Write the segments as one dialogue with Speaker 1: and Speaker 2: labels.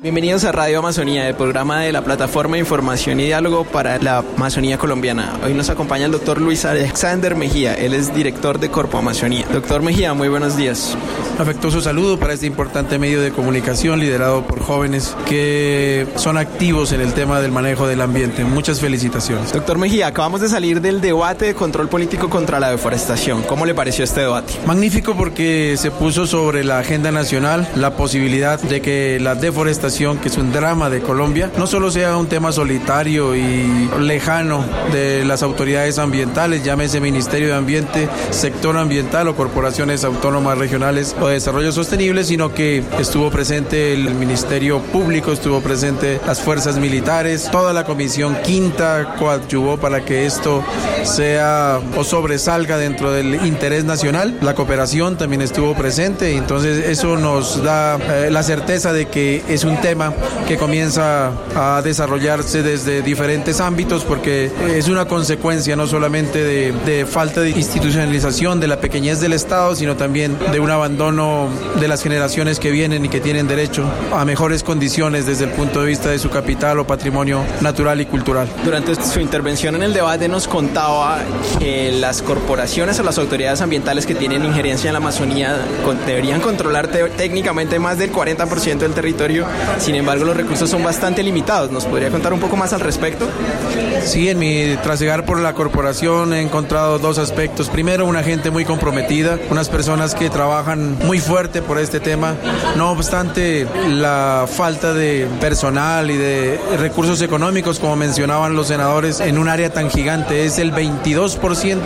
Speaker 1: Bienvenidos a Radio Amazonía, el programa de la plataforma de información y diálogo para la Amazonía colombiana. Hoy nos acompaña el doctor Luis Alexander Mejía, él es director de Corpo Amazonía. Doctor Mejía, muy buenos días.
Speaker 2: Afectuoso saludo para este importante medio de comunicación liderado por jóvenes que son activos en el tema del manejo del ambiente. Muchas felicitaciones.
Speaker 1: Doctor Mejía, acabamos de salir del debate de control político contra la deforestación. ¿Cómo le pareció este debate?
Speaker 2: Magnífico porque se puso sobre la agenda nacional la posibilidad de que la deforestación que es un drama de Colombia, no solo sea un tema solitario y lejano de las autoridades ambientales, llámese Ministerio de Ambiente, sector ambiental o corporaciones autónomas regionales o de desarrollo sostenible, sino que estuvo presente el Ministerio Público, estuvo presente las fuerzas militares, toda la Comisión Quinta coadyuvó para que esto sea o sobresalga dentro del interés nacional. La cooperación también estuvo presente, entonces eso nos da eh, la certeza de que es un tema que comienza a desarrollarse desde diferentes ámbitos porque es una consecuencia no solamente de, falta de institucionalización, de la pequeñez del Estado, sino también de un abandono de las generaciones que vienen y que tienen derecho a mejores condiciones desde el punto de vista de su capital o patrimonio natural y cultural.
Speaker 1: Durante su intervención en el debate nos contaba que las corporaciones o las autoridades ambientales que tienen injerencia en la Amazonía deberían controlar técnicamente más del 40% del territorio sin embargo, los recursos son bastante limitados. ¿Nos podría contar un poco más al respecto?
Speaker 2: Sí, en mi trasegar por la corporación he encontrado dos aspectos. Primero, una gente muy comprometida, unas personas que trabajan muy fuerte por este tema. No obstante, la falta de personal y de recursos económicos, como mencionaban los senadores, en un área tan gigante, es el 22%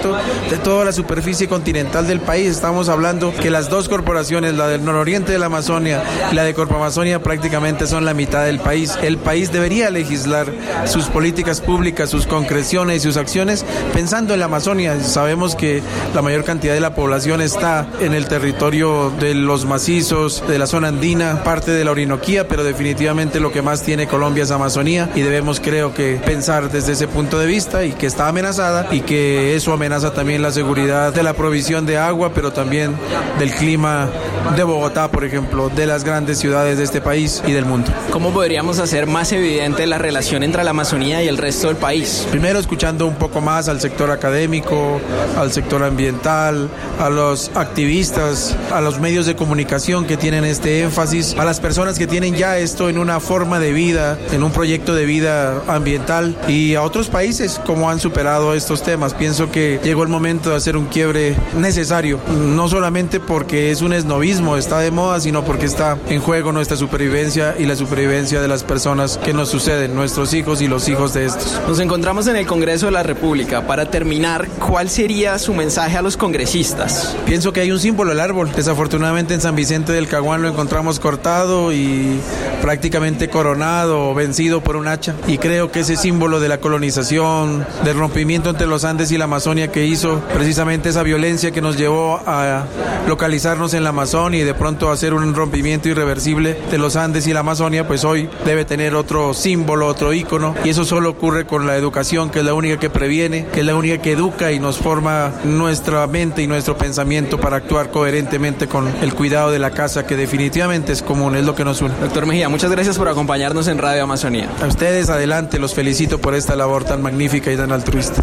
Speaker 2: de toda la superficie continental del país. Estamos hablando que las dos corporaciones, la del nororiente de la Amazonia y la de Corpo Amazonia, prácticamente son la mitad del país. El país debería legislar sus políticas públicas, sus concreciones y sus acciones pensando en la Amazonia. Sabemos que la mayor cantidad de la población está en el territorio de los macizos, de la zona andina, parte de la Orinoquía, pero definitivamente lo que más tiene Colombia es Amazonía y debemos creo que pensar desde ese punto de vista y que está amenazada y que eso amenaza también la seguridad de la provisión de agua, pero también del clima de Bogotá, por ejemplo, de las grandes ciudades de este país y del mundo.
Speaker 1: ¿Cómo podríamos hacer más evidente la relación entre la Amazonía y el resto del país?
Speaker 2: Primero escuchando un poco más al sector académico, al sector ambiental, a los activistas, a los medios de comunicación que tienen este énfasis, a las personas que tienen ya esto en una forma de vida, en un proyecto de vida ambiental y a otros países cómo han superado estos temas. Pienso que llegó el momento de hacer un quiebre necesario, no solamente porque es un esnovismo, está de moda, sino porque está en juego nuestra supervivencia y la supervivencia de las personas que nos suceden, nuestros hijos y los hijos de estos.
Speaker 1: Nos encontramos en el Congreso de la República. Para terminar, ¿cuál sería su mensaje a los congresistas?
Speaker 2: Pienso que hay un símbolo, el árbol. Desafortunadamente en San Vicente del Caguán lo encontramos cortado y prácticamente coronado o vencido por un hacha. Y creo que ese símbolo de la colonización, del rompimiento entre los Andes y la Amazonia que hizo precisamente esa violencia que nos llevó a localizarnos en la Amazonia y de pronto hacer un rompimiento irreversible de los Andes y la Amazonia, pues hoy debe tener otro símbolo, otro ícono, y eso solo ocurre con la educación, que es la única que previene, que es la única que educa y nos forma nuestra mente y nuestro pensamiento para actuar coherentemente con el cuidado de la casa, que definitivamente es común, es lo que nos une.
Speaker 1: Doctor Mejía, muchas gracias por acompañarnos en Radio Amazonía.
Speaker 2: A ustedes, adelante, los felicito por esta labor tan magnífica y tan altruista.